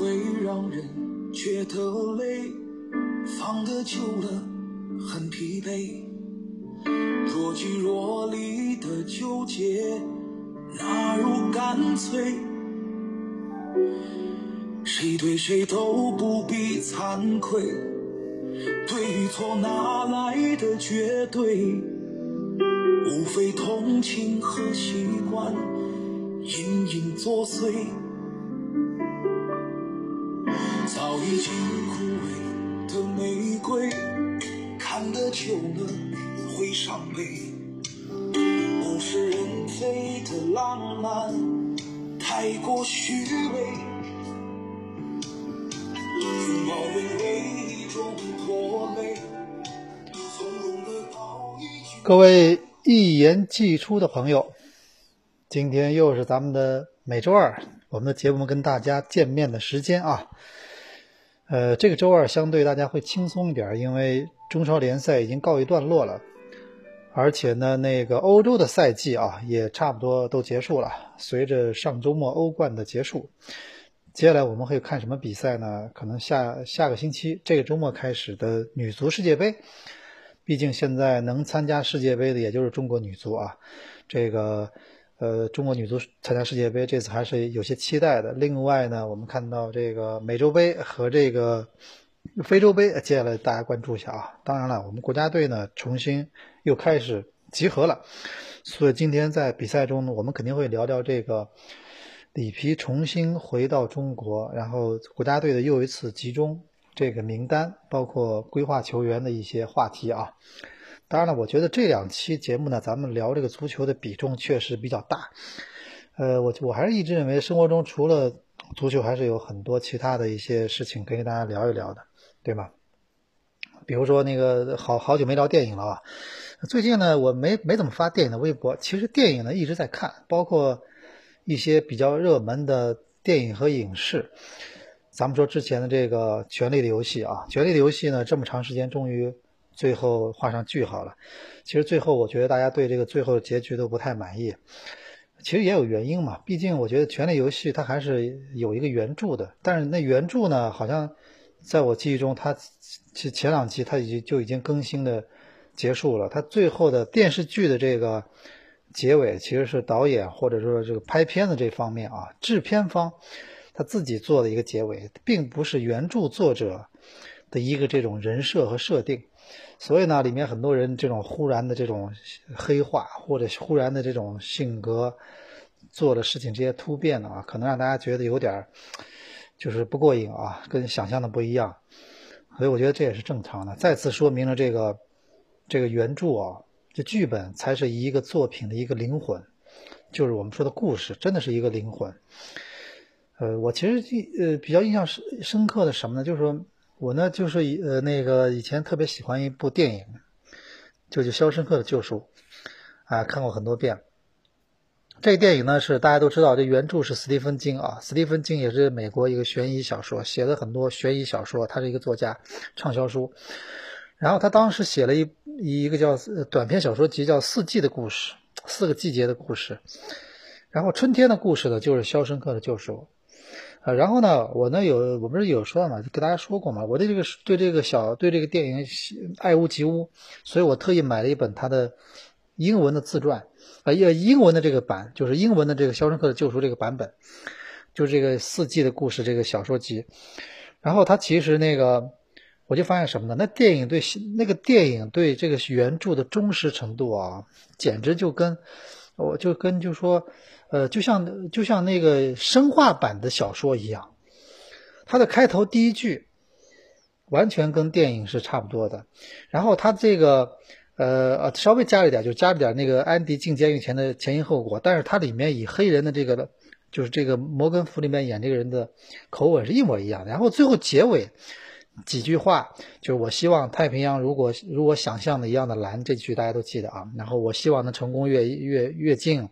会让人觉得累，放得久了很疲惫。若即若离的纠结，哪如干脆？谁对谁都不必惭愧，对与错哪来的绝对？无非同情和习惯隐隐作祟，已经枯萎的玫瑰，看得久了会伤悲。物是人非的浪漫太过虚伪，拥抱沦为一种拖累，从容的道一句。各位一言既出的朋友，今天又是咱们的每周二我们的节目跟大家见面的时间啊。呃，这个周二相对大家会轻松一点，因为中超联赛已经告一段落了，而且呢，那个欧洲的赛季啊也差不多都结束了。随着上周末欧冠的结束，接下来我们会看什么比赛呢？可能下下个星期这个周末开始的女足世界杯。毕竟现在能参加世界杯的也就是中国女足啊，这个呃中国女足参加世界杯这次还是有些期待的。另外呢，我们看到这个美洲杯和这个非洲杯，接下来大家关注一下啊。当然了，我们国家队呢重新又开始集合了，所以今天在比赛中呢，我们肯定会聊聊这个里皮重新回到中国，然后国家队的又一次集中。这个名单包括规划球员的一些话题啊，当然了，我觉得这两期节目呢，咱们聊这个足球的比重确实比较大。呃，我我还是一直认为，生活中除了足球，还是有很多其他的一些事情可以跟大家聊一聊的，对吗？比如说那个好好久没聊电影了啊，最近呢，我没没怎么发电影的微博，其实电影呢一直在看，包括一些比较热门的电影和影视。咱们说之前的这个《权力的游戏》啊，《权力的游戏》呢，这么长时间终于最后画上句号了。其实最后我觉得大家对这个最后结局都不太满意。其实也有原因嘛，毕竟我觉得《权力游戏》它还是有一个原著的，但是那原著呢，好像在我记忆中，它前两集它已经就已经更新的结束了。它最后的电视剧的这个结尾，其实是导演或者说这个拍片的这方面啊，制片方。他自己做的一个结尾，并不是原著作者的一个这种人设和设定，所以呢，里面很多人这种忽然的这种黑化，或者忽然的这种性格做的事情这些突变的啊，可能让大家觉得有点就是不过瘾啊，跟想象的不一样，所以我觉得这也是正常的，再次说明了这个 这个原著啊，这剧本才是一个作品的一个灵魂，就是我们说的故事，真的是一个灵魂。呃，我其实记呃比较印象深深刻的什么呢？就是说我呢就是以呃那个以前特别喜欢一部电影，就是《肖申克的救赎》，啊看过很多遍。这个电影呢是大家都知道，这原著是斯蒂芬金啊，斯蒂芬金也是美国一个悬疑小说，写了很多悬疑小说，他是一个作家，畅销书。然后他当时写了一一个叫短篇小说集，叫《四季的故事》，四个季节的故事。然后春天的故事呢，就是《肖申克的救赎》。啊，然后呢，我呢有，我不是有说嘛，跟大家说过嘛，我对这个对这个小对这个电影爱屋及乌，所以我特意买了一本他的英文的自传，啊，英英文的这个版，就是英文的这个《肖申克的救赎》这个版本，就是这个四季的故事这个小说集。然后他其实那个，我就发现什么呢？那电影对那个电影对这个原著的忠实程度啊，简直就跟我就跟就说。呃，就像就像那个生化版的小说一样，它的开头第一句完全跟电影是差不多的。然后它这个呃呃稍微加了点，就加了点那个安迪进监狱前的前因后果。但是它里面以黑人的这个就是这个摩根福里面演这个人的口吻是一模一样的。然后最后结尾几句话就是我希望太平洋如果如果想象的一样的蓝，这句大家都记得啊。然后我希望能成功越越越近。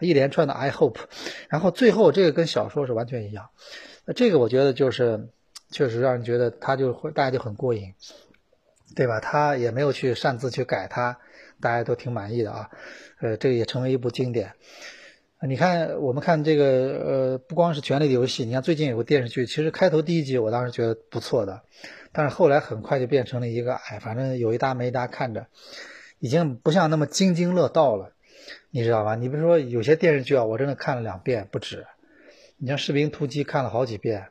一连串的 I hope，然后最后这个跟小说是完全一样，那这个我觉得就是确实让人觉得他就会大家就很过瘾，对吧？他也没有去擅自去改它，大家都挺满意的啊。呃，这个也成为一部经典。你看，我们看这个，呃，不光是《权力的游戏》，你看最近有个电视剧，其实开头第一集我当时觉得不错的，但是后来很快就变成了一个，哎，反正有一搭没一搭看着，已经不像那么津津乐道了，你知道吧？你比如说有些电视剧啊，我真的看了两遍不止，你像《士兵突击》看了好几遍。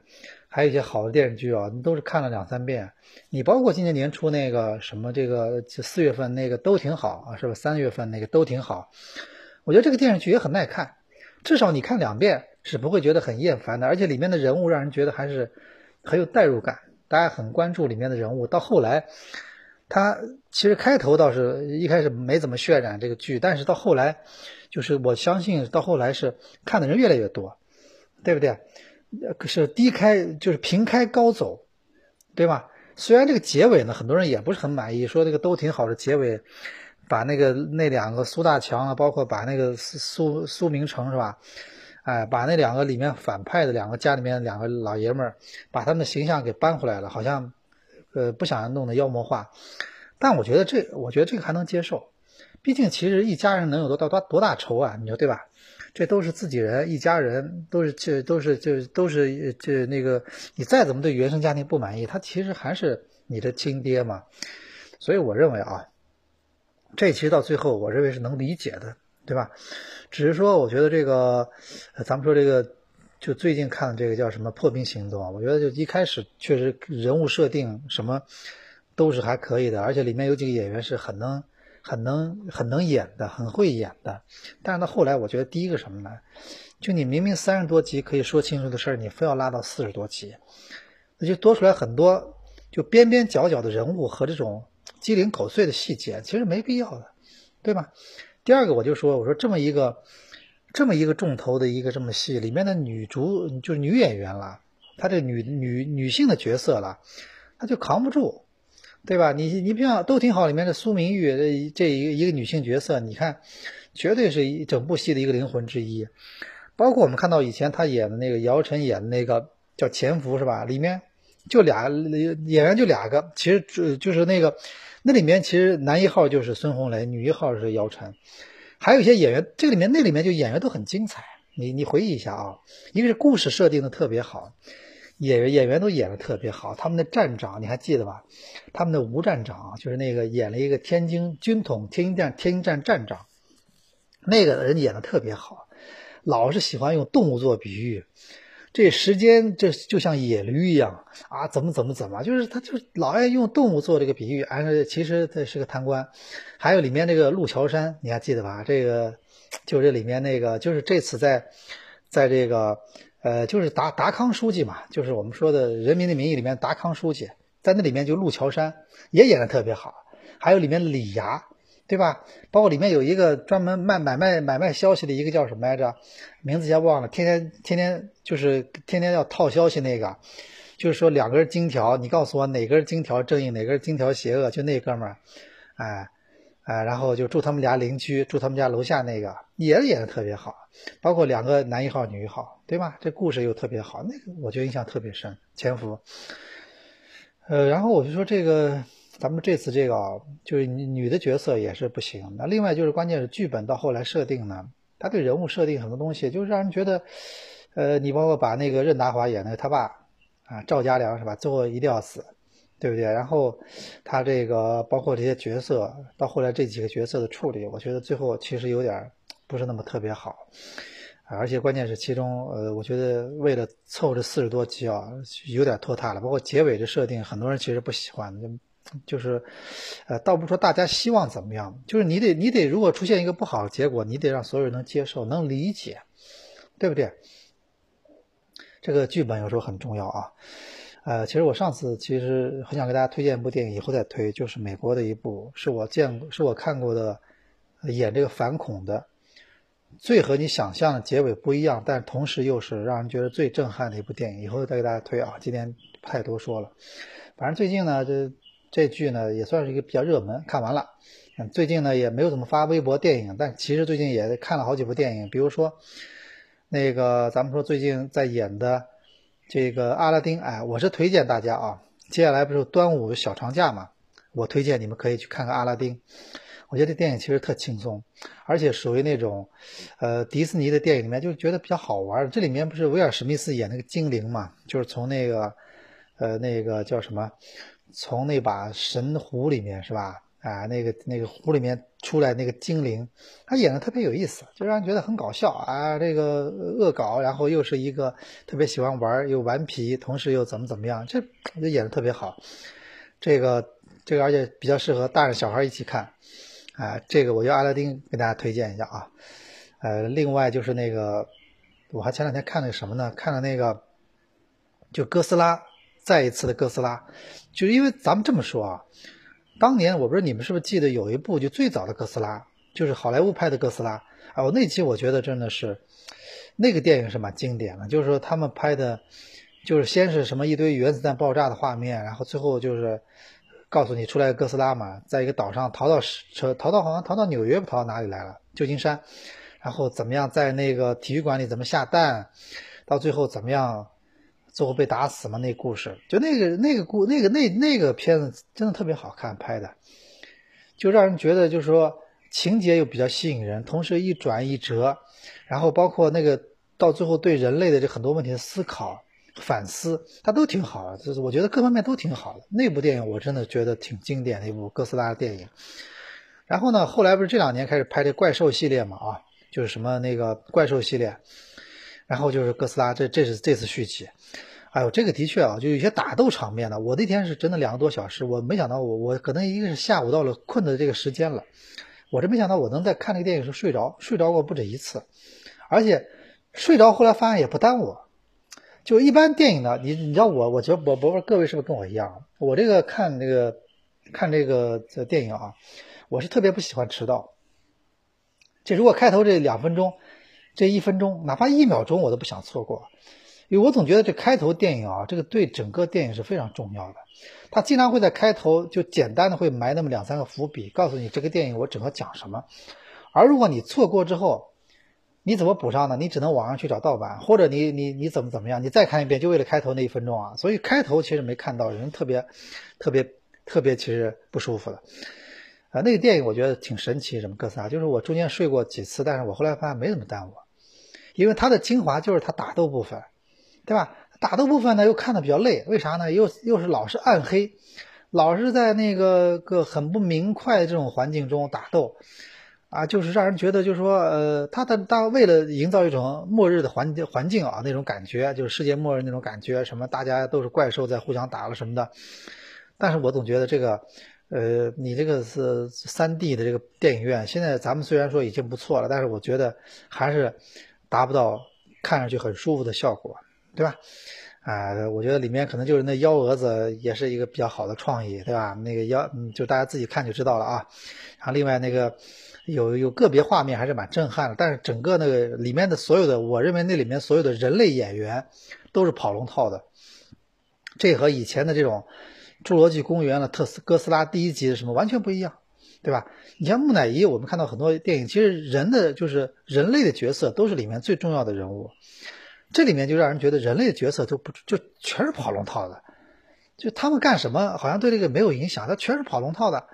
还有一些好的电视剧啊，你都是看了两三遍。你包括今年年初那个什么，这个四月份那个都挺好啊，是吧？三月份那个都挺好。我觉得这个电视剧也很耐看，至少你看两遍是不会觉得很厌烦的。而且里面的人物让人觉得还是很有代入感，大家很关注里面的人物。到后来，他其实开头倒是一开始没怎么渲染这个剧，但是到后来，就是我相信到后来是看的人越来越多，对不对？可是低开就是平开高走，对吧？虽然这个结尾呢，很多人也不是很满意，说这个都挺好的结尾，把那个那两个苏大强啊，包括把那个苏苏明成是吧？哎，把那两个里面反派的两个家里面两个老爷们儿，把他们的形象给搬回来了，好像呃不想弄得妖魔化。但我觉得这，我觉得这个还能接受，毕竟其实一家人能有多大多多大仇啊？你说对吧？这都是自己人，一家人都是这都是这都是这那个，你再怎么对原生家庭不满意，他其实还是你的亲爹嘛。所以我认为啊，这其实到最后，我认为是能理解的，对吧？只是说，我觉得这个，咱们说这个，就最近看的这个叫什么《破冰行动》，我觉得就一开始确实人物设定什么都是还可以的，而且里面有几个演员是很能。很能很能演的，很会演的，但是到后来，我觉得第一个什么呢？就你明明三十多集可以说清楚的事儿，你非要拉到四十多集，那就多出来很多就边边角角的人物和这种鸡零狗碎的细节，其实没必要的，对吧？第二个，我就说，我说这么一个这么一个重头的一个这么戏里面的女主就是女演员了，她这女女女性的角色了，她就扛不住。对吧？你你比方都挺好，里面的苏明玉这这一个一个女性角色，你看，绝对是一整部戏的一个灵魂之一。包括我们看到以前她演的那个姚晨演的那个叫《潜伏》是吧？里面就俩演员就两个，其实就就是那个那里面其实男一号就是孙红雷，女一号是姚晨，还有一些演员，这里面那里面就演员都很精彩。你你回忆一下啊，一个是故事设定的特别好。演员演员都演的特别好，他们的站长你还记得吧？他们的吴站长就是那个演了一个天津军统天津站天津站站长，那个人演的特别好，老是喜欢用动物做比喻，这时间这就像野驴一样啊，怎么怎么怎么，就是他就老爱用动物做这个比喻，而其实他是个贪官。还有里面这个陆桥山，你还记得吧？这个就这里面那个就是这次在在这个。呃，就是达达康书记嘛，就是我们说的《人民的名义》里面达康书记，在那里面就陆桥山也演的特别好，还有里面李涯，对吧？包括里面有一个专门卖买卖买卖消息的一个叫什么来着？名字先忘了，天天天天就是天天要套消息那个，就是说两根金条，你告诉我哪根金条正义，哪根金条邪恶？就那哥们儿，哎。哎，然后就住他们家邻居，住他们家楼下那个也演的特别好，包括两个男一号、女一号，对吧？这故事又特别好，那个我觉得印象特别深。潜伏，呃，然后我就说这个，咱们这次这个啊，就是女的角色也是不行。那另外就是关键是剧本到后来设定呢，他对人物设定很多东西，就是让人觉得，呃，你包括把那个任达华演的他爸啊，赵家良是吧？最后一定要死。对不对？然后他这个包括这些角色，到后来这几个角色的处理，我觉得最后其实有点不是那么特别好，而且关键是其中，呃，我觉得为了凑这四十多集啊，有点拖沓了。包括结尾的设定，很多人其实不喜欢，就是，呃，倒不说大家希望怎么样，就是你得你得如果出现一个不好的结果，你得让所有人能接受、能理解，对不对？这个剧本有时候很重要啊。呃，其实我上次其实很想给大家推荐一部电影，以后再推，就是美国的一部，是我见过、是我看过的，演这个反恐的，最和你想象的结尾不一样，但同时又是让人觉得最震撼的一部电影，以后再给大家推啊。今天太多说了，反正最近呢，这这剧呢也算是一个比较热门，看完了。嗯最近呢也没有怎么发微博电影，但其实最近也看了好几部电影，比如说那个咱们说最近在演的。这个阿拉丁，哎，我是推荐大家啊。接下来不是端午小长假嘛，我推荐你们可以去看看阿拉丁。我觉得这电影其实特轻松，而且属于那种，呃，迪士尼的电影里面就觉得比较好玩。这里面不是威尔史密斯演那个精灵嘛，就是从那个，呃，那个叫什么，从那把神壶里面是吧？啊，那个那个壶里面出来那个精灵，他演的特别有意思，就让人觉得很搞笑啊。这个恶搞，然后又是一个特别喜欢玩又顽皮，同时又怎么怎么样，这 就演的特别好。这个这个而且比较适合大人小孩一起看，啊，这个我就阿拉丁给大家推荐一下啊。呃，另外就是那个，我还前两天看了什么呢？看了那个，就哥斯拉，再一次的哥斯拉，就是因为咱们这么说啊。当年我不知道你们是不是记得有一部就最早的哥斯拉，就是好莱坞拍的哥斯拉啊。我那期我觉得真的是那个电影是蛮经典的，就是说他们拍的，就是先是什么一堆原子弹爆炸的画面，然后最后就是告诉你出来哥斯拉嘛，在一个岛上逃到车逃到好像逃到纽约不逃到哪里来了旧金山，然后怎么样在那个体育馆里怎么下蛋，到最后怎么样。最后被打死嘛？那故事就那个那个故那个那那个片子真的特别好看，拍的就让人觉得就是说情节又比较吸引人，同时一转一折，然后包括那个到最后对人类的这很多问题的思考反思，它都挺好的。就是我觉得各方面都挺好的。那部电影我真的觉得挺经典的一部哥斯拉的电影。然后呢，后来不是这两年开始拍这怪兽系列嘛？啊，就是什么那个怪兽系列。然后就是哥斯拉，这这是这次续集，哎呦，这个的确啊，就有些打斗场面呢。我那天是真的两个多小时，我没想到我我可能一个是下午到了困的这个时间了，我这没想到我能在看那个电影时睡着，睡着过不止一次，而且睡着后来发现也不耽误。就一般电影呢，你你知道我，我觉得我不知道各位是不是跟我一样，我这个看这个看这个这电影啊，我是特别不喜欢迟到。这如果开头这两分钟。这一分钟，哪怕一秒钟，我都不想错过，因为我总觉得这开头电影啊，这个对整个电影是非常重要的。他经常会在开头就简单的会埋那么两三个伏笔，告诉你这个电影我整个讲什么。而如果你错过之后，你怎么补上呢？你只能网上去找盗版，或者你你你怎么怎么样，你再看一遍，就为了开头那一分钟啊。所以开头其实没看到，人特别特别特别，其实不舒服的。啊，那个电影我觉得挺神奇，什么哥斯拉，就是我中间睡过几次，但是我后来发现没怎么耽误。因为它的精华就是它打斗部分，对吧？打斗部分呢又看的比较累，为啥呢？又又是老是暗黑，老是在那个个很不明快的这种环境中打斗，啊，就是让人觉得就是说，呃，他的他为了营造一种末日的环境环境啊那种感觉，就是世界末日那种感觉，什么大家都是怪兽在互相打了什么的。但是我总觉得这个，呃，你这个是三 D 的这个电影院，现在咱们虽然说已经不错了，但是我觉得还是。达不到看上去很舒服的效果，对吧？啊，我觉得里面可能就是那幺蛾子也是一个比较好的创意，对吧？那个幺，就大家自己看就知道了啊。然后另外那个有有个别画面还是蛮震撼的，但是整个那个里面的所有的，我认为那里面所有的人类演员都是跑龙套的，这和以前的这种《侏罗纪公园》了特斯哥斯拉第一集的什么完全不一样。对吧？你像木乃伊，我们看到很多电影，其实人的就是人类的角色都是里面最重要的人物。这里面就让人觉得人类的角色都不就全是跑龙套的，就他们干什么好像对这个没有影响，他全是跑龙套的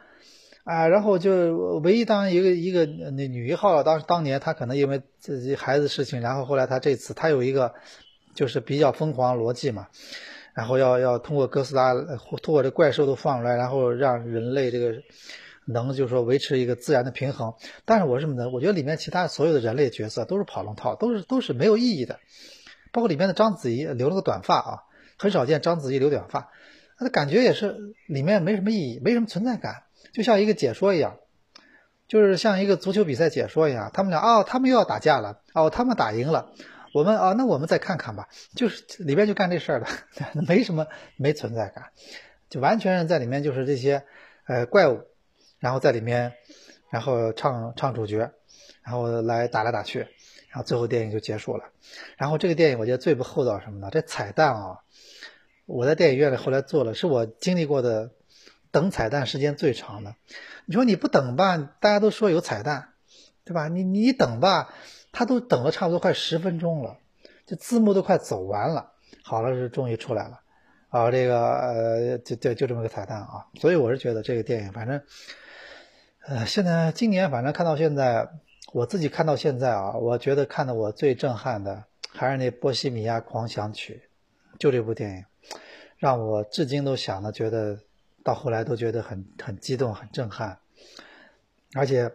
啊。然后就唯一当一个一个那女一号当当年她可能因为自己孩子事情，然后后来她这次她有一个就是比较疯狂逻辑嘛，然后要要通过哥斯拉通过这怪兽都放出来，然后让人类这个。能就是说维持一个自然的平衡，但是我什么呢？我觉得里面其他所有的人类角色都是跑龙套，都是都是没有意义的。包括里面的章子怡留了个短发啊，很少见章子怡留短发，那感觉也是里面没什么意义，没什么存在感，就像一个解说一样，就是像一个足球比赛解说一样。他们俩哦，他们又要打架了哦，他们打赢了，我们啊，那我们再看看吧。就是里边就干这事儿的，没什么没存在感，就完全是在里面就是这些呃怪物。然后在里面，然后唱唱主角，然后来打来打去，然后最后电影就结束了。然后这个电影我觉得最不厚道什么呢？这彩蛋啊，我在电影院里后来做了，是我经历过的等彩蛋时间最长的。你说你不等吧，大家都说有彩蛋，对吧？你你等吧，他都等了差不多快十分钟了，这字幕都快走完了，好了是终于出来了，啊，这个呃就就就这么个彩蛋啊。所以我是觉得这个电影反正。呃，现在今年反正看到现在，我自己看到现在啊，我觉得看的我最震撼的还是那《波西米亚狂想曲》，就这部电影，让我至今都想的，觉得到后来都觉得很很激动、很震撼，而且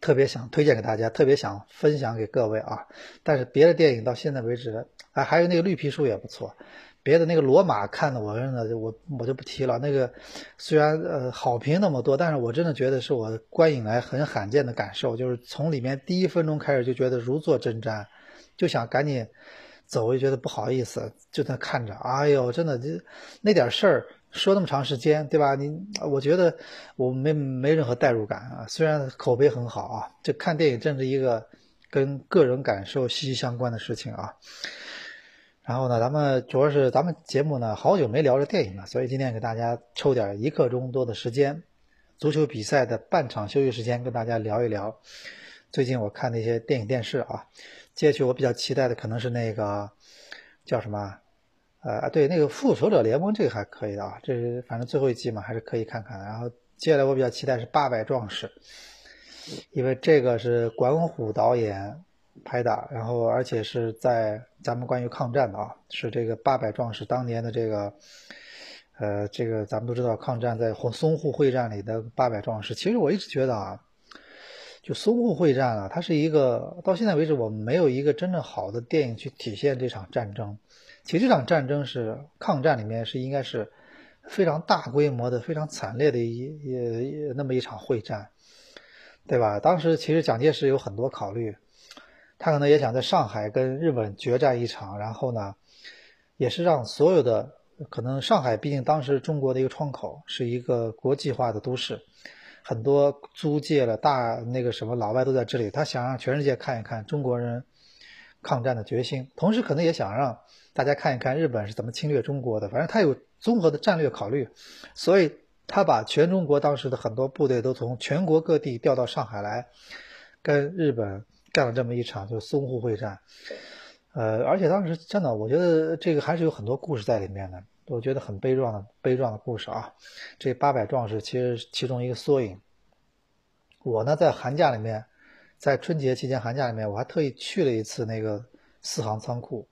特别想推荐给大家，特别想分享给各位啊。但是别的电影到现在为止，啊，还有那个《绿皮书》也不错。别的那个罗马看的，我真的我我就不提了。那个虽然呃好评那么多，但是我真的觉得是我观影来很罕见的感受，就是从里面第一分钟开始就觉得如坐针毡，就想赶紧走，就觉得不好意思，就在看着。哎呦，真的就那点事儿说那么长时间，对吧？你我觉得我没没任何代入感啊。虽然口碑很好啊，这看电影真是一个跟个人感受息息相关的事情啊。然后呢，咱们主要是咱们节目呢，好久没聊这电影了，所以今天给大家抽点一刻钟多的时间，足球比赛的半场休息时间，跟大家聊一聊最近我看的一些电影电视啊。接下去我比较期待的可能是那个叫什么？呃，对，那个《复仇者联盟》这个还可以的啊，这是反正最后一季嘛，还是可以看看。然后接下来我比较期待是《八百壮士》，因为这个是管虎导演。拍的，然后而且是在咱们关于抗战的啊，是这个八百壮士当年的这个，呃，这个咱们都知道抗战在淞沪会战里的八百壮士。其实我一直觉得啊，就淞沪会战啊，它是一个到现在为止我们没有一个真正好的电影去体现这场战争。其实这场战争是抗战里面是应该是非常大规模的、非常惨烈的一一那么一场会战，对吧？当时其实蒋介石有很多考虑。他可能也想在上海跟日本决战一场，然后呢，也是让所有的可能上海毕竟当时中国的一个窗口，是一个国际化的都市，很多租界了大那个什么老外都在这里，他想让全世界看一看中国人抗战的决心，同时可能也想让大家看一看日本是怎么侵略中国的，反正他有综合的战略考虑，所以他把全中国当时的很多部队都从全国各地调到上海来，跟日本。干了这么一场，就淞沪会战，呃，而且当时真的，我觉得这个还是有很多故事在里面的，我觉得很悲壮的悲壮的故事啊。这八百壮士其实其中一个缩影。我呢，在寒假里面，在春节期间寒假里面，我还特意去了一次那个四行仓库，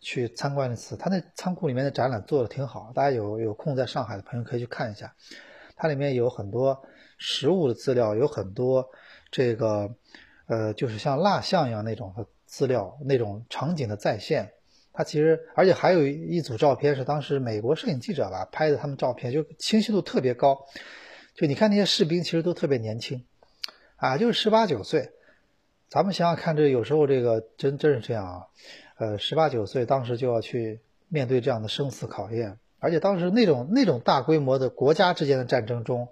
去参观一次。他那仓库里面的展览做的挺好，大家有有空在上海的朋友可以去看一下。它里面有很多实物的资料，有很多这个。呃，就是像蜡像一样那种的资料，那种场景的再现，它其实而且还有一组照片是当时美国摄影记者吧拍的，他们照片就清晰度特别高，就你看那些士兵其实都特别年轻，啊，就是十八九岁。咱们想想看，这有时候这个真真是这样啊，呃，十八九岁当时就要去面对这样的生死考验，而且当时那种那种大规模的国家之间的战争中，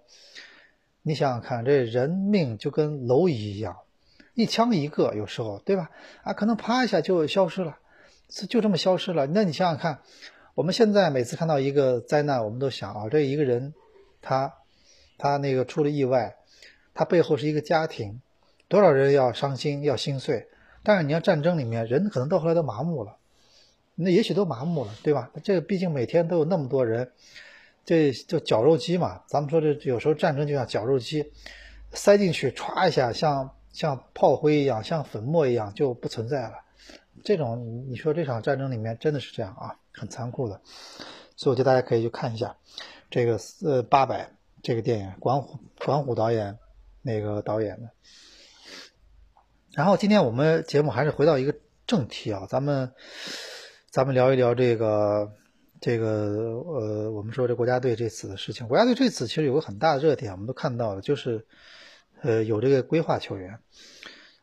你想想看，这人命就跟蝼蚁一样。一枪一个，有时候对吧？啊，可能啪一下就消失了，就这么消失了。那你想想看，我们现在每次看到一个灾难，我们都想啊，这一个人，他，他那个出了意外，他背后是一个家庭，多少人要伤心要心碎。但是你要战争里面，人可能到后来都麻木了，那也许都麻木了，对吧？这个毕竟每天都有那么多人，这就绞肉机嘛。咱们说这有时候战争就像绞肉机，塞进去歘一下，像。像炮灰一样，像粉末一样就不存在了。这种你说这场战争里面真的是这样啊，很残酷的。所以我觉得大家可以去看一下这个呃八百这个电影，管虎管虎导演那个导演的。然后今天我们节目还是回到一个正题啊，咱们咱们聊一聊这个这个呃，我们说这国家队这次的事情。国家队这次其实有个很大的热点，我们都看到了，就是。呃，有这个规划球员，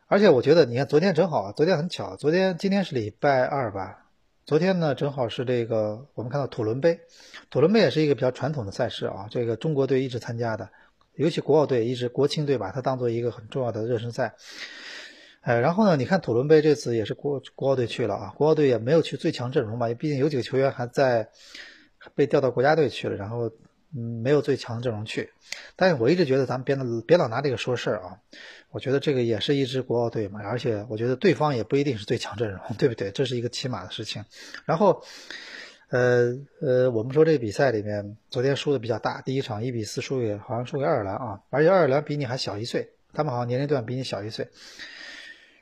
而且我觉得，你看昨天正好，昨天很巧，昨天今天是礼拜二吧？昨天呢，正好是这个我们看到土伦杯，土伦杯也是一个比较传统的赛事啊，这个中国队一直参加的，尤其国奥队一直国青队把它当做一个很重要的热身赛。呃，然后呢，你看土伦杯这次也是国国奥队去了啊，国奥队也没有去最强阵容吧，毕竟有几个球员还在被调到国家队去了，然后。嗯，没有最强阵容去，但是我一直觉得咱们别老别老拿这个说事儿啊。我觉得这个也是一支国奥队嘛，而且我觉得对方也不一定是最强阵容，对不对？这是一个起码的事情。然后，呃呃，我们说这个比赛里面，昨天输的比较大，第一场一比四输给好像输给爱尔兰啊，而且爱尔兰比你还小一岁，他们好像年龄段比你小一岁。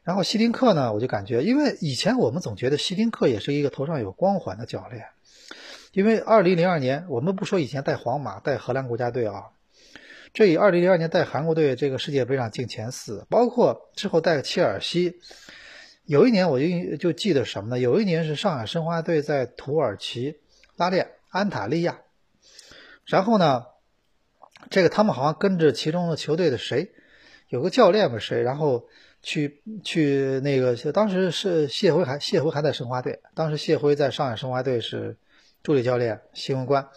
然后希丁克呢，我就感觉，因为以前我们总觉得希丁克也是一个头上有光环的教练，因为二零零二年，我们不说以前带皇马、带荷兰国家队啊，这以二零零二年带韩国队这个世界杯上进前四，包括之后带切尔西。有一年我就就记得什么呢？有一年是上海申花队在土耳其拉练安塔利亚，然后呢，这个他们好像跟着其中的球队的谁，有个教练吧谁，然后去去那个当时是谢辉还谢辉还在申花队，当时谢辉在上海申花队是助理教练新闻官，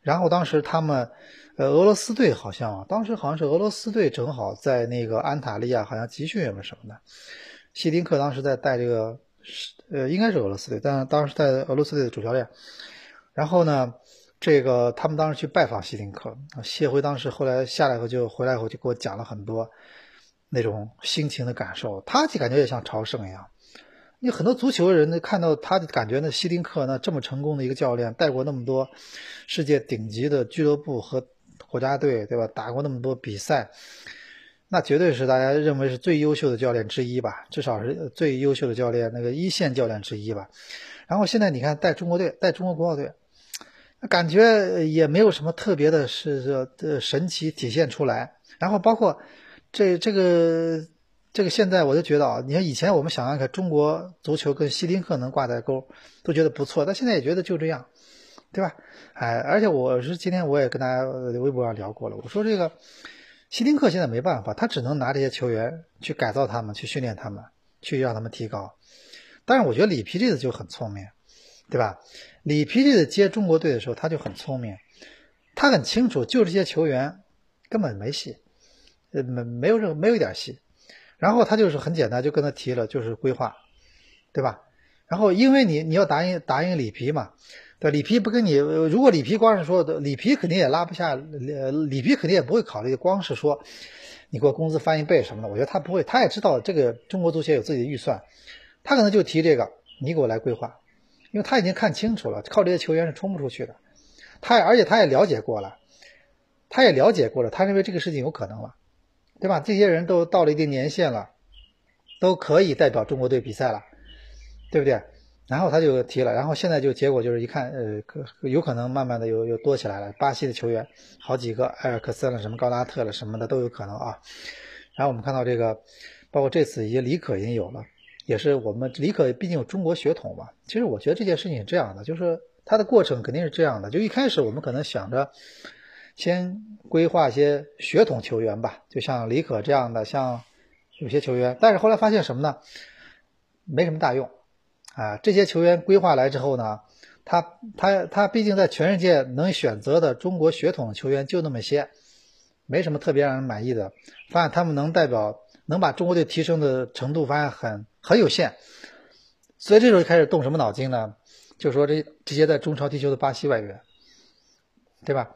然后当时他们呃俄罗斯队好像当时好像是俄罗斯队正好在那个安塔利亚好像集训什么的。希丁克当时在带这个，呃，应该是俄罗斯队，但是当时带俄罗斯队的主教练。然后呢，这个他们当时去拜访希丁克，谢辉当时后来下来以后就回来以后就给我讲了很多那种心情的感受，他就感觉也像朝圣一样。你很多足球人呢看到他，就感觉呢希丁克那这么成功的一个教练，带过那么多世界顶级的俱乐部和国家队，对吧？打过那么多比赛。那绝对是大家认为是最优秀的教练之一吧，至少是最优秀的教练，那个一线教练之一吧。然后现在你看带中国队，带中国国奥队，感觉也没有什么特别的，是说呃神奇体现出来。然后包括这这个这个现在我就觉得啊，你看以前我们想想看，中国足球跟希丁克能挂在钩，都觉得不错，但现在也觉得就这样，对吧？哎，而且我是今天我也跟大家微博上聊过了，我说这个。希丁克现在没办法，他只能拿这些球员去改造他们，去训练他们，去让他们提高。但是我觉得里皮这次就很聪明，对吧？里皮这次接中国队的时候他就很聪明，他很清楚就这些球员根本没戏，呃没没有任没有一点戏。然后他就是很简单就跟他提了，就是规划，对吧？然后因为你你要答应答应里皮嘛。对，里皮不跟你，如果里皮光是说，里皮肯定也拉不下，里皮肯定也不会考虑，光是说你给我工资翻一倍什么的，我觉得他不会，他也知道这个中国足协有自己的预算，他可能就提这个，你给我来规划，因为他已经看清楚了，靠这些球员是冲不出去的，他也而且他也了解过了，他也了解过了，他认为这个事情有可能了，对吧？这些人都到了一定年限了，都可以代表中国队比赛了，对不对？然后他就提了，然后现在就结果就是一看，呃，有可能慢慢的又又多起来了。巴西的球员好几个，埃尔克森了，什么高拉特了，什么的都有可能啊。然后我们看到这个，包括这次一些李可已经有了，也是我们李可毕竟有中国血统嘛。其实我觉得这件事情是这样的，就是它的过程肯定是这样的。就一开始我们可能想着先规划一些血统球员吧，就像李可这样的，像有些球员，但是后来发现什么呢？没什么大用。啊，这些球员规划来之后呢，他他他毕竟在全世界能选择的中国血统球员就那么些，没什么特别让人满意的。发现他们能代表能把中国队提升的程度，发现很很有限。所以这时候就开始动什么脑筋呢？就说这这些在中超踢球的巴西外援，对吧？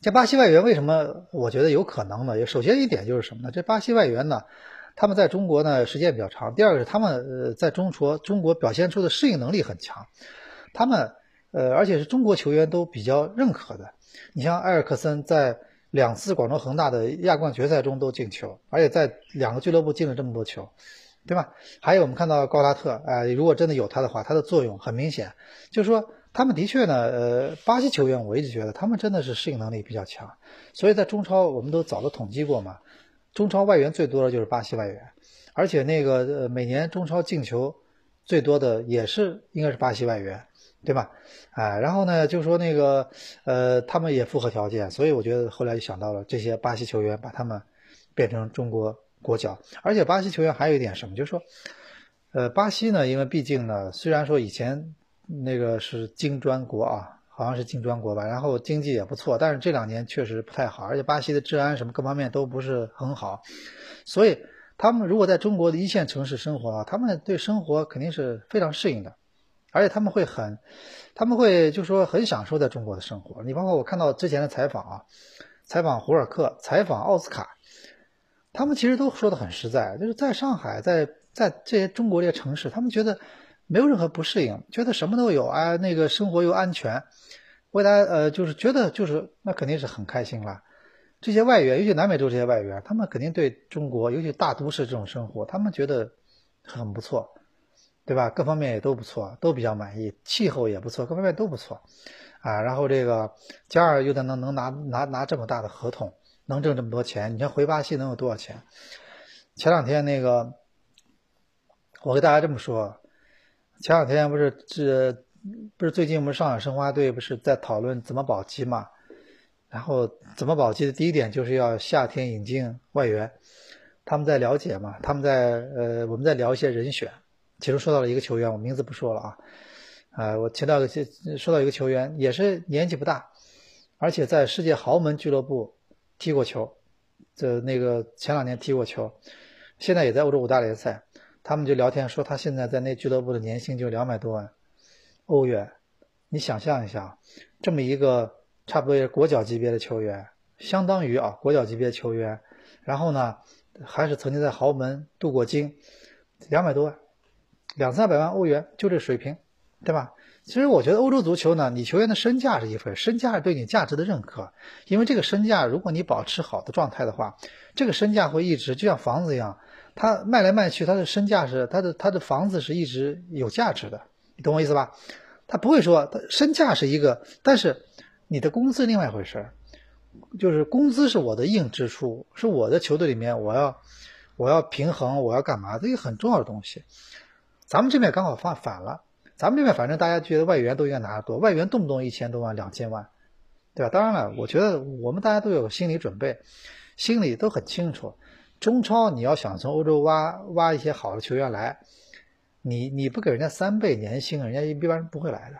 这巴西外援为什么我觉得有可能呢？首先一点就是什么呢？这巴西外援呢？他们在中国呢时间比较长。第二个是他们呃在中国中国表现出的适应能力很强，他们呃而且是中国球员都比较认可的。你像埃尔克森在两次广州恒大的亚冠决赛中都进球，而且在两个俱乐部进了这么多球，对吧？还有我们看到高拉特，哎，如果真的有他的话，他的作用很明显。就是说他们的确呢，呃，巴西球员我一直觉得他们真的是适应能力比较强，所以在中超我们都早都统计过嘛。中超外援最多的就是巴西外援，而且那个呃每年中超进球最多的也是应该是巴西外援，对吧？哎，然后呢就说那个呃他们也符合条件，所以我觉得后来就想到了这些巴西球员，把他们变成中国国脚。而且巴西球员还有一点什么，就是说，呃巴西呢，因为毕竟呢虽然说以前那个是金砖国啊。好像是金砖国吧，然后经济也不错，但是这两年确实不太好，而且巴西的治安什么各方面都不是很好，所以他们如果在中国的一线城市生活啊，他们对生活肯定是非常适应的，而且他们会很，他们会就说很享受在中国的生活。你包括我看到之前的采访啊，采访胡尔克，采访奥斯卡，他们其实都说的很实在，就是在上海，在在这些中国这些城市，他们觉得没有任何不适应，觉得什么都有啊，那个生活又安全，未来呃就是觉得就是那肯定是很开心了。这些外援，尤其南美洲这些外援，他们肯定对中国，尤其大都市这种生活，他们觉得很不错，对吧？各方面也都不错，都比较满意，气候也不错，各方面都不错，啊，然后这个加尔又在能能拿拿拿这么大的合同，能挣这么多钱，你看回巴西能有多少钱？前两天那个，我给大家这么说，前两天不是这不是最近我们上海申花队不是在讨论怎么保级嘛？然后怎么保级的第一点就是要夏天引进外援，他们在了解嘛，他们在呃我们在聊一些人选，其中说到了一个球员，我名字不说了啊，呃我提到一个说到一个球员也是年纪不大，而且在世界豪门俱乐部踢过球，这那个前两年踢过球，现在也在欧洲五大联赛，他们就聊天说他现在在那俱乐部的年薪就两百多万欧元，你想象一下这么一个。差不多也是国脚级别的球员，相当于啊国脚级别球员，然后呢还是曾经在豪门镀过金，两百多万，两三百万欧元就这水平，对吧？其实我觉得欧洲足球呢，你球员的身价是一份，身价是对你价值的认可，因为这个身价如果你保持好的状态的话，这个身价会一直就像房子一样，他卖来卖去，他的身价是他的他的房子是一直有价值的，你懂我意思吧？他不会说他身价是一个，但是。你的工资另外一回事儿，就是工资是我的硬支出，是我的球队里面我要我要平衡，我要干嘛？这个很重要的东西。咱们这边刚好放反了，咱们这边反正大家觉得外援都应该拿得多，外援动不动一千多万、两千万，对吧？当然了，我觉得我们大家都有心理准备，心里都很清楚。中超你要想从欧洲挖挖一些好的球员来，你你不给人家三倍年薪，人家一般人不会来的。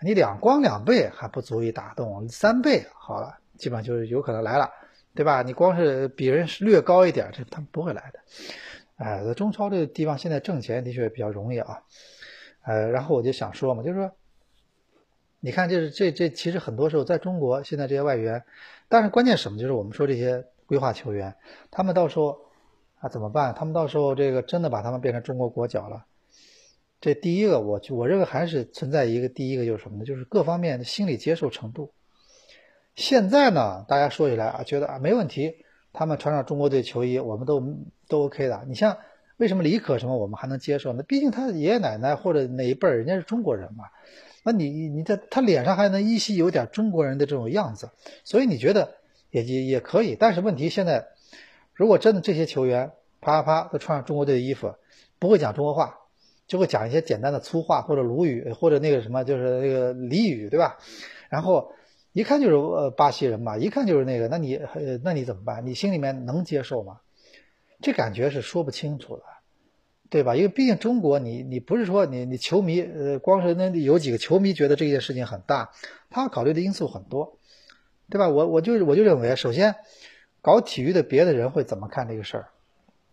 你两光两倍还不足以打动，三倍好了，基本上就是有可能来了，对吧？你光是比人略高一点，这他们不会来的。哎，中超这个地方现在挣钱的确比较容易啊。呃，然后我就想说嘛，就是说，你看，这是这这其实很多时候在中国现在这些外援，但是关键什么？就是我们说这些规划球员，他们到时候啊怎么办？他们到时候这个真的把他们变成中国国脚了。这第一个，我我认为还是存在一个第一个就是什么呢？就是各方面的心理接受程度。现在呢，大家说起来啊，觉得啊没问题，他们穿上中国队球衣，我们都都 OK 的。你像为什么李可什么我们还能接受呢？毕竟他爷爷奶奶或者哪一辈人家是中国人嘛，那你你在他脸上还能依稀有点中国人的这种样子，所以你觉得也也也可以。但是问题现在，如果真的这些球员啪啪啪都穿上中国队的衣服，不会讲中国话。就会讲一些简单的粗话或者鲁语或者那个什么，就是那个俚语，对吧？然后一看就是呃巴西人嘛，一看就是那个，那你呃那你怎么办？你心里面能接受吗？这感觉是说不清楚的，对吧？因为毕竟中国，你你不是说你你球迷呃光是那有几个球迷觉得这件事情很大，他考虑的因素很多，对吧？我我就我就认为，首先搞体育的别的人会怎么看这个事儿？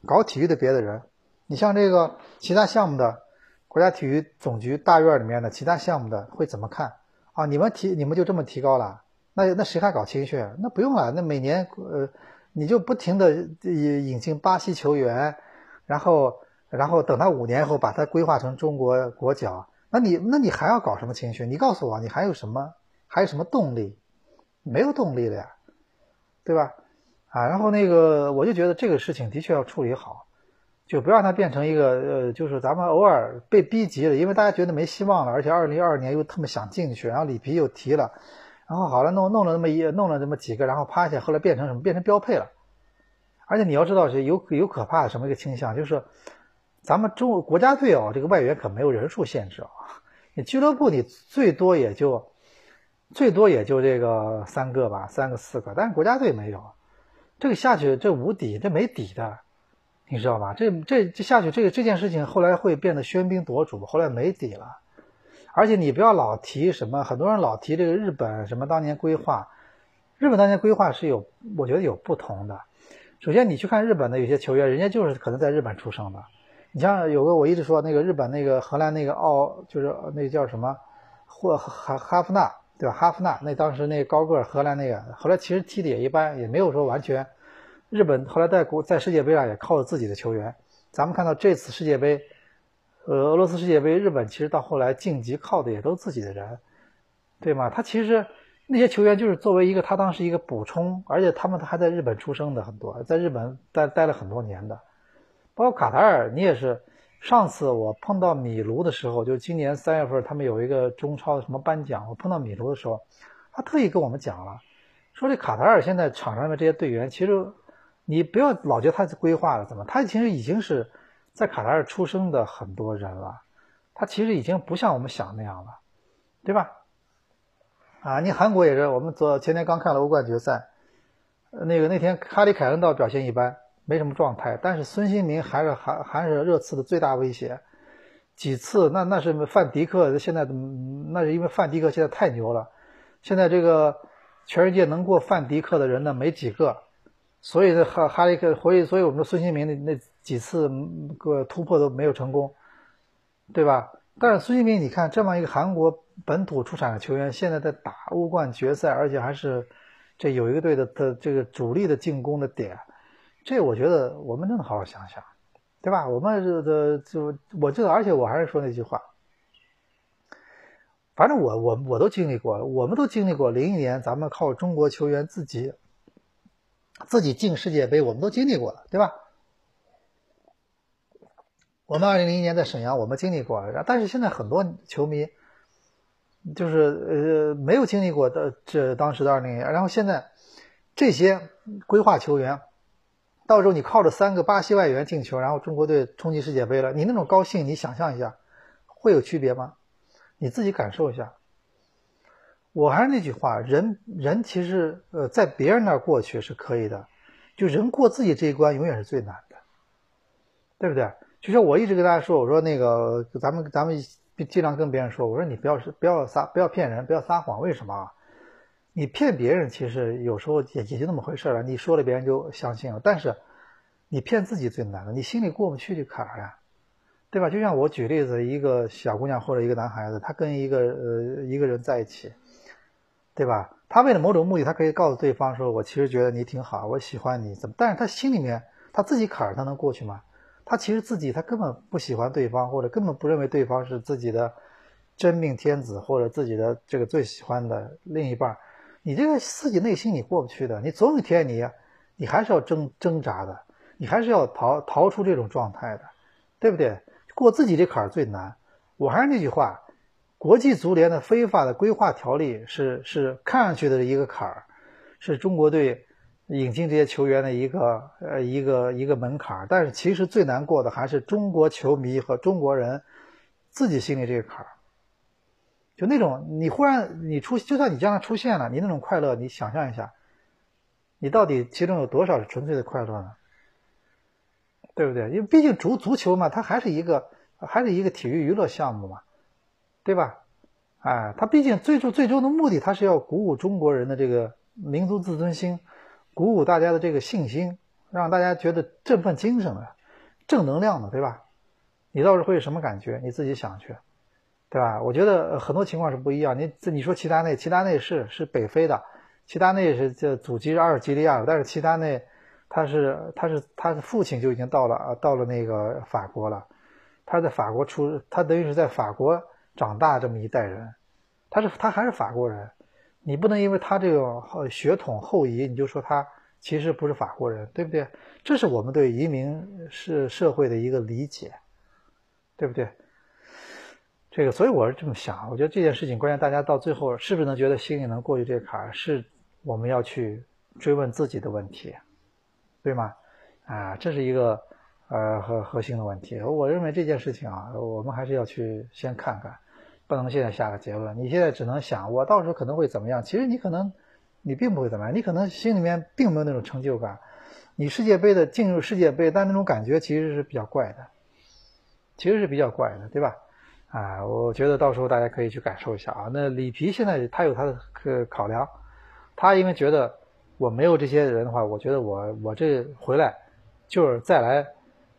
搞体育的别的人，你像这个其他项目的。国家体育总局大院里面的其他项目的会怎么看啊？你们提你们就这么提高了？那那谁还搞青训？那不用了，那每年呃你就不停的引引进巴西球员，然后然后等他五年以后把他规划成中国国脚，那你那你还要搞什么青训？你告诉我，你还有什么还有什么动力？没有动力了呀，对吧？啊，然后那个我就觉得这个事情的确要处理好。就不让它变成一个呃，就是咱们偶尔被逼急了，因为大家觉得没希望了，而且二零二二年又特别想进去，然后里皮又提了，然后好了，弄弄了那么一弄了这么几个，然后趴下后来变成什么？变成标配了。而且你要知道是有有可怕的什么一个倾向，就是咱们中国国家队哦，这个外援可没有人数限制啊，你俱乐部你最多也就最多也就这个三个吧，三个四个，但是国家队没有，这个下去这无底，这没底的。你知道吧？这这这下去，这个这件事情后来会变得喧宾夺主，后来没底了。而且你不要老提什么，很多人老提这个日本什么当年规划，日本当年规划是有，我觉得有不同的。首先你去看日本的有些球员，人家就是可能在日本出生的。你像有个我一直说那个日本那个荷兰那个奥，就是那个叫什么霍哈哈夫纳，对吧？哈夫纳那当时那高个荷兰那个，后来其实踢的也一般，也没有说完全。日本后来在国在世界杯上也靠着自己的球员，咱们看到这次世界杯，呃，俄罗斯世界杯，日本其实到后来晋级靠的也都自己的人，对吗？他其实那些球员就是作为一个他当时一个补充，而且他们还在日本出生的很多，在日本待待了很多年的，包括卡塔尔，你也是。上次我碰到米卢的时候，就今年三月份他们有一个中超的什么颁奖，我碰到米卢的时候，他特意跟我们讲了，说这卡塔尔现在场上的这些队员，其实你不要老觉得他是规划了，怎么？他其实已经是。在卡塔尔出生的很多人了，他其实已经不像我们想那样了，对吧？啊，你韩国也是，我们昨前天刚看了欧冠决赛，那个那天哈里凯恩倒表现一般，没什么状态，但是孙兴民还是还还是热刺的最大威胁，几次那那是范迪克现在那是因为范迪克现在太牛了，现在这个全世界能过范迪克的人呢没几个。所以呢，哈哈利克回以，所以我们说孙兴民那那几次个突破都没有成功，对吧？但是孙兴民，你看这么一个韩国本土出产的球员，现在在打欧冠决赛，而且还是这有一个队的的这个主力的进攻的点，这我觉得我们真的好好想想，对吧？我们这的就我知道，而且我还是说那句话，反正我我我都经历过，我们都经历过零一年，咱们靠中国球员自己。自己进世界杯，我们都经历过了，对吧？我们二零零一年在沈阳，我们经历过了。但是现在很多球迷就是呃没有经历过的这当时的二零年，然后现在这些规划球员，到时候你靠着三个巴西外援进球，然后中国队冲击世界杯了，你那种高兴，你想象一下，会有区别吗？你自己感受一下。我还是那句话，人人其实呃，在别人那儿过去是可以的，就人过自己这一关永远是最难的，对不对？就像我一直跟大家说，我说那个咱们咱们尽量跟别人说，我说你不要是不要撒不要骗人，不要撒谎，为什么？你骗别人其实有时候也也就那么回事了，你说了别人就相信了，但是你骗自己最难的，你心里过不去这坎儿呀，对吧？就像我举例子，一个小姑娘或者一个男孩子，他跟一个呃一个人在一起。对吧？他为了某种目的，他可以告诉对方说：“我其实觉得你挺好，我喜欢你。”怎么？但是他心里面他自己坎儿，他能过去吗？他其实自己他根本不喜欢对方，或者根本不认为对方是自己的真命天子，或者自己的这个最喜欢的另一半。你这个自己内心你过不去的，你总有一天你你还是要挣挣扎的，你还是要逃逃出这种状态的，对不对？过自己这坎儿最难。我还是那句话。国际足联的非法的规划条例是是看上去的一个坎儿，是中国队引进这些球员的一个呃一个一个门槛儿。但是其实最难过的还是中国球迷和中国人自己心里这个坎儿。就那种你忽然你出，就算你将来出现了，你那种快乐，你想象一下，你到底其中有多少是纯粹的快乐呢？对不对？因为毕竟足足球嘛，它还是一个还是一个体育娱乐项目嘛。对吧？哎，它毕竟最终最终的目的，它是要鼓舞中国人的这个民族自尊心，鼓舞大家的这个信心，让大家觉得振奋精神的、正能量的，对吧？你到时候会有什么感觉？你自己想去，对吧？我觉得很多情况是不一样。你这你说齐达内，齐达内是是北非的，齐达内是这祖籍是阿尔及利亚的，但是齐达内他是他是他的父亲就已经到了，到了那个法国了，他在法国出，他等于是在法国。长大这么一代人，他是他还是法国人，你不能因为他这个血统后移，你就说他其实不是法国人，对不对？这是我们对移民是社会的一个理解，对不对？这个，所以我是这么想，我觉得这件事情关键，大家到最后是不是能觉得心里能过去这坎儿，是我们要去追问自己的问题，对吗？啊，这是一个。呃，核核心的问题，我认为这件事情啊，我们还是要去先看看，不能现在下个结论。你现在只能想，我到时候可能会怎么样？其实你可能，你并不会怎么样，你可能心里面并没有那种成就感。你世界杯的进入世界杯，但那种感觉其实是比较怪的，其实是比较怪的，对吧？啊，我觉得到时候大家可以去感受一下啊。那里皮现在他有他的个考量，他因为觉得我没有这些人的话，我觉得我我这回来就是再来。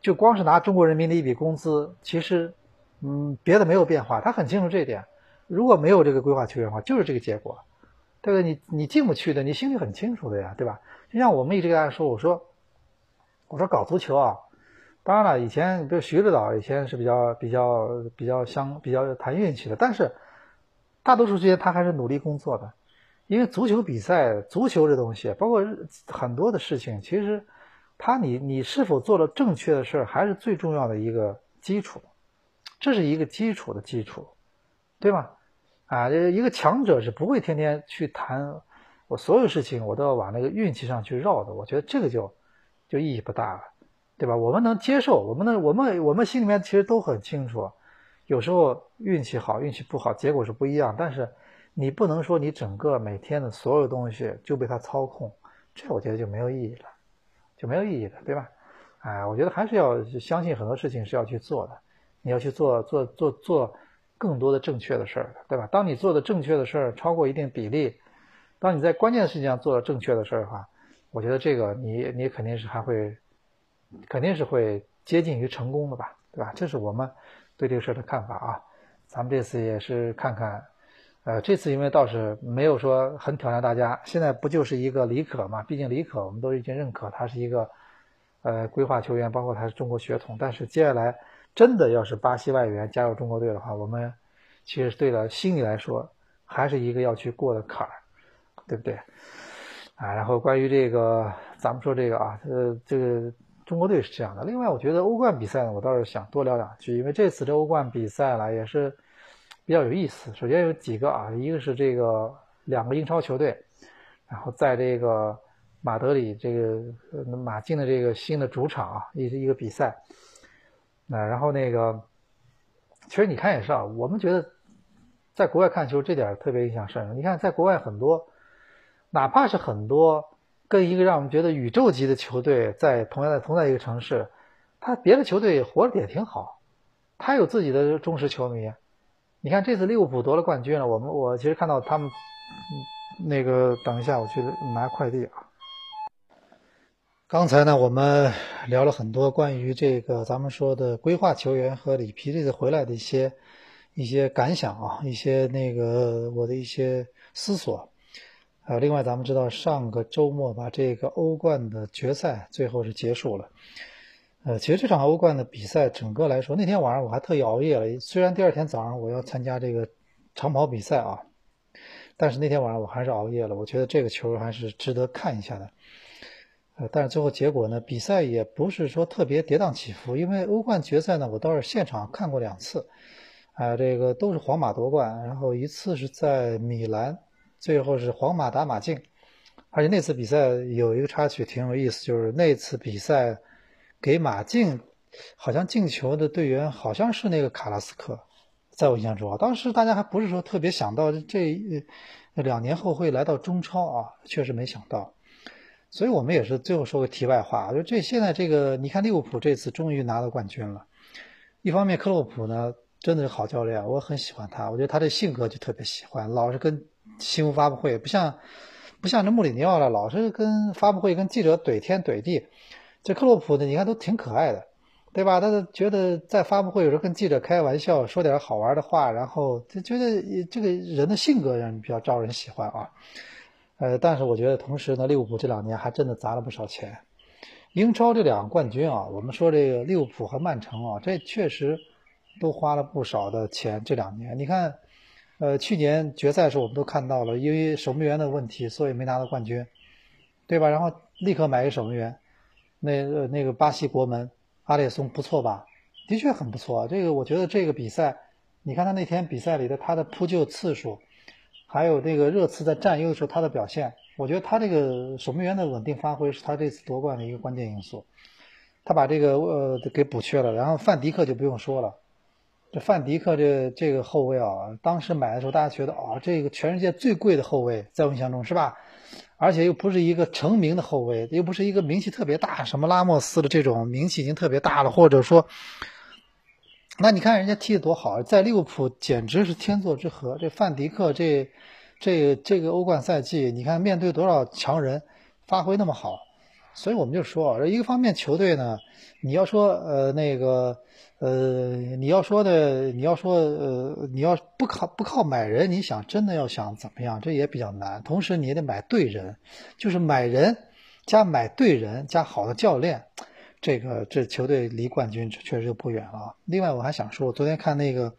就光是拿中国人民的一笔工资，其实，嗯，别的没有变化。他很清楚这一点。如果没有这个规划球员的话，就是这个结果，对不对？你你进不去的，你心里很清楚的呀，对吧？就像我们一直跟大家说，我说，我说搞足球啊，当然了，以前比如徐指导以前是比较比较比较相比较谈运气的，但是大多数时间他还是努力工作的。因为足球比赛，足球这东西，包括很多的事情，其实他你你是否做了正确的事儿，还是最重要的一个基础。这是一个基础的基础，对吧？啊，一个强者是不会天天去谈我所有事情，我都要往那个运气上去绕的。我觉得这个就就意义不大了，对吧？我们能接受，我们能，我们我们心里面其实都很清楚，有时候运气好，运气不好，结果是不一样，但是。你不能说你整个每天的所有东西就被他操控，这我觉得就没有意义了，就没有意义了，对吧？哎，我觉得还是要相信很多事情是要去做的，你要去做做做做更多的正确的事儿，对吧？当你做的正确的事儿超过一定比例，当你在关键的事情上做了正确的事儿的话，我觉得这个你你肯定是还会，肯定是会接近于成功的吧，对吧？这是我们对这个事儿的看法啊。咱们这次也是看看。呃，这次因为倒是没有说很挑战大家，现在不就是一个李可嘛？毕竟李可我们都已经认可他是一个呃规划球员，包括他是中国血统。但是接下来真的要是巴西外援加入中国队的话，我们其实对了心里来说还是一个要去过的坎儿，对不对？啊，然后关于这个，咱们说这个啊，呃，这个中国队是这样的。另外，我觉得欧冠比赛呢，我倒是想多聊两句，因为这次这欧冠比赛呢也是。比较有意思。首先有几个啊，一个是这个两个英超球队，然后在这个马德里这个马竞的这个新的主场啊，一一个比赛。那然后那个，其实你看也是啊，我们觉得在国外看球这点特别印象深。你看在国外很多，哪怕是很多跟一个让我们觉得宇宙级的球队在同样的同在一个城市，他别的球队活得也挺好，他有自己的忠实球迷。你看这次利物浦夺了冠军了，我们我其实看到他们那个，等一下我去拿快递啊。刚才呢，我们聊了很多关于这个咱们说的规划球员和里皮这次回来的一些一些感想啊，一些那个我的一些思索。呃，另外咱们知道上个周末把这个欧冠的决赛最后是结束了。呃，其实这场欧冠的比赛，整个来说，那天晚上我还特意熬夜了。虽然第二天早上我要参加这个长跑比赛啊，但是那天晚上我还是熬夜了。我觉得这个球还是值得看一下的。呃，但是最后结果呢，比赛也不是说特别跌宕起伏，因为欧冠决赛呢，我倒是现场看过两次，啊，这个都是皇马夺冠，然后一次是在米兰，最后是皇马打马竞，而且那次比赛有一个插曲挺有意思，就是那次比赛。给马竞好像进球的队员好像是那个卡拉斯克，在我印象中啊，当时大家还不是说特别想到这两年后会来到中超啊，确实没想到。所以我们也是最后说个题外话，就这现在这个，你看利物浦这次终于拿到冠军了。一方面，克洛普呢真的是好教练，我很喜欢他，我觉得他这性格就特别喜欢，老是跟新闻发布会不像不像这穆里尼奥了，老是跟发布会跟记者怼天怼地。这克洛普呢，你看都挺可爱的，对吧？他觉得在发布会有时候跟记者开玩笑，说点好玩的话，然后就觉得这个人的性格让人比较招人喜欢啊。呃，但是我觉得同时呢，利物浦这两年还真的砸了不少钱。英超这两个冠军啊，我们说这个利物浦和曼城啊，这确实都花了不少的钱。这两年你看，呃，去年决赛时候我们都看到了，因为守门员的问题，所以没拿到冠军，对吧？然后立刻买一个守门员。那个那个巴西国门阿列松不错吧？的确很不错。这个我觉得这个比赛，你看他那天比赛里的他的扑救次数，还有这个热刺在占优的时候他的表现，我觉得他这个守门员的稳定发挥是他这次夺冠的一个关键因素。他把这个呃给补缺了，然后范迪克就不用说了。这范迪克这这个后卫啊，当时买的时候大家觉得啊，这个全世界最贵的后卫，在我印象中是吧？而且又不是一个成名的后卫，又不是一个名气特别大，什么拉莫斯的这种名气已经特别大了，或者说，那你看人家踢得多好，在利物浦简直是天作之合。这范迪克这这这个欧冠赛季，你看面对多少强人，发挥那么好，所以我们就说啊，一个方面球队呢，你要说呃那个。呃，你要说的，你要说，呃，你要不靠不靠买人，你想真的要想怎么样，这也比较难。同时，你也得买对人，就是买人加买对人加好的教练，这个这球队离冠军确实就不远了。另外，我还想说，我昨天看那个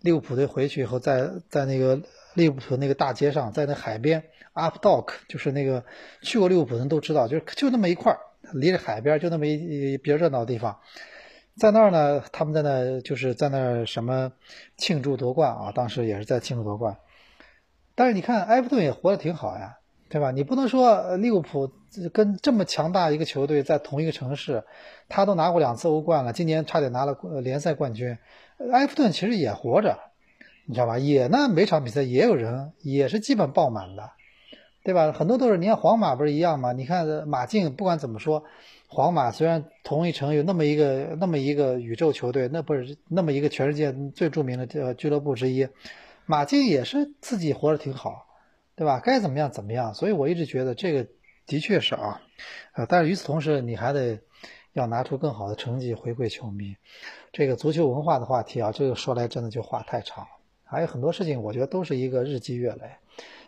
利物浦队回去以后，在在那个利物浦那个大街上，在那海边 Up Dock，就是那个去过利物浦的人都知道，就是就那么一块儿，离着海边就那么一比较热闹的地方。在那儿呢，他们在那就是在那儿什么庆祝夺冠啊，当时也是在庆祝夺冠。但是你看，埃弗顿也活得挺好呀，对吧？你不能说利物浦跟这么强大一个球队在同一个城市，他都拿过两次欧冠了，今年差点拿了联赛冠军。埃弗顿其实也活着，你知道吧？也那每场比赛也有人，也是基本爆满的，对吧？很多都是你看皇马不是一样吗？你看马竞，不管怎么说。皇马虽然同一城有那么一个那么一个宇宙球队，那不是那么一个全世界最著名的呃俱乐部之一，马竞也是自己活得挺好，对吧？该怎么样怎么样。所以我一直觉得这个的确是啊，呃，但是与此同时，你还得要拿出更好的成绩回馈球迷。这个足球文化的话题啊，这个说来真的就话太长了。还有很多事情，我觉得都是一个日积月累。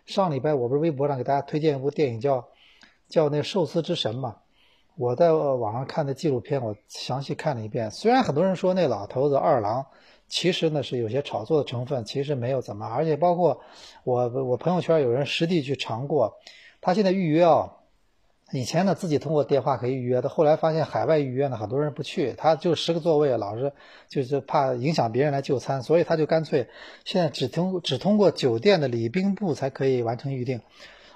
上礼拜我不是微博上给大家推荐一部电影叫叫那寿司之神嘛。我在网上看的纪录片，我详细看了一遍。虽然很多人说那老头子二郎，其实呢是有些炒作的成分，其实没有怎么。而且包括我我朋友圈有人实地去尝过，他现在预约啊，以前呢自己通过电话可以预约，的后来发现海外预约呢很多人不去，他就十个座位，老是就是怕影响别人来就餐，所以他就干脆现在只通只通过酒店的礼宾部才可以完成预定。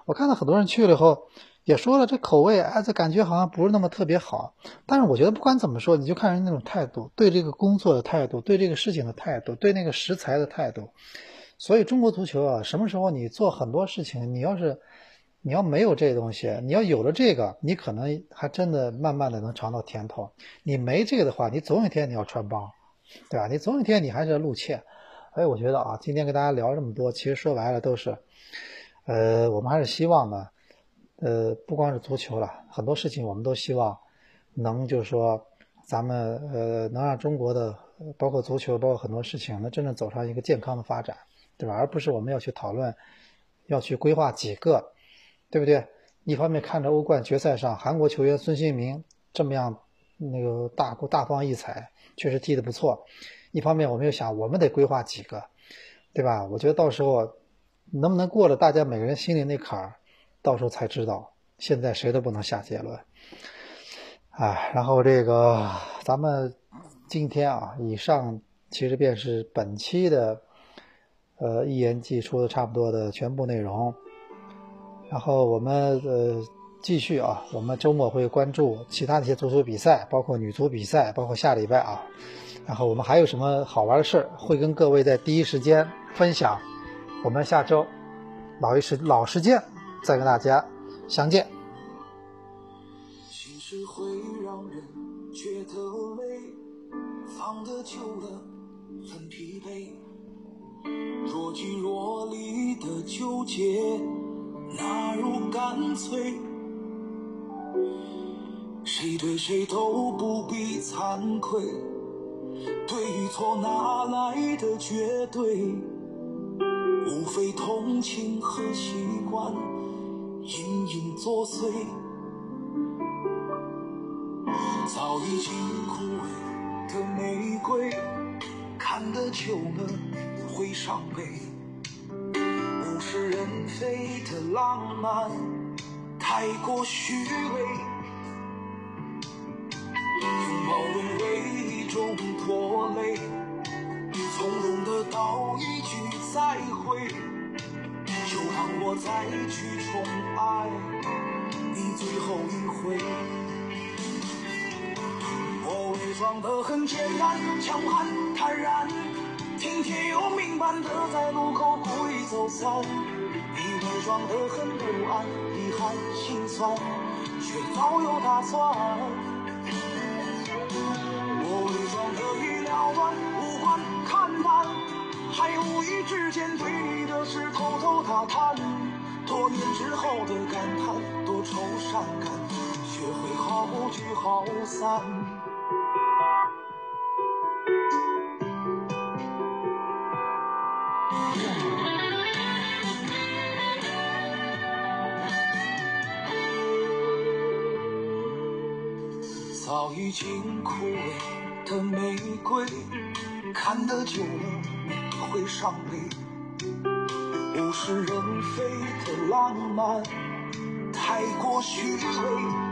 我看到很多人去了以后。也说了，这口味哎，这感觉好像不是那么特别好。但是我觉得不管怎么说，你就看人那种态度，对这个工作的态度，对这个事情的态度，对那个食材的态度。所以中国足球啊，什么时候你做很多事情，你要是你要没有这东西，你要有了这个，你可能还真的慢慢的能尝到甜头。你没这个的话，你总有一天你要穿帮，对吧？你总有一天你还是要露怯。所以我觉得啊，今天跟大家聊这么多，其实说白了都是，呃，我们还是希望呢。呃，不光是足球了，很多事情我们都希望能，就是说，咱们呃能让中国的，包括足球，包括很多事情，能真正走上一个健康的发展，对吧？而不是我们要去讨论，要去规划几个，对不对？一方面看着欧冠决赛上韩国球员孙兴民这么样那个大大放异彩，确实踢得不错；一方面我们又想，我们得规划几个，对吧？我觉得到时候能不能过了大家每个人心里那坎儿？到时候才知道，现在谁都不能下结论。哎，然后这个咱们今天啊，以上其实便是本期的呃一言既出的差不多的全部内容。然后我们呃继续啊，我们周末会关注其他的一些足球比赛，包括女足比赛，包括下礼拜啊。然后我们还有什么好玩的事儿，会跟各位在第一时间分享。我们下周老一时老时间。再跟大家相见。心事会让人觉得累，放得久了很疲惫。若即若离的纠结，哪如干脆？谁对谁都不必惭愧，对与错哪来的绝对？无非同情和习惯。隐隐作祟，早已经枯萎的玫瑰，看得久了会伤悲。物是人非的浪漫太过虚伪，拥抱沦为一种拖累，从容的道一句再会。就让我再去宠爱你最后一回。我伪装的很简单，强悍坦然，听天由命般的在路口故意走散。装的很不安，遗憾心酸，却早有打算。我伪装的已了断，无关看淡。还无意之间对你的事偷偷打探，多年之后的感叹，多愁善感，学会好聚好散。已经枯萎的玫瑰，看得久了会伤悲。物是人非的浪漫太过虚伪。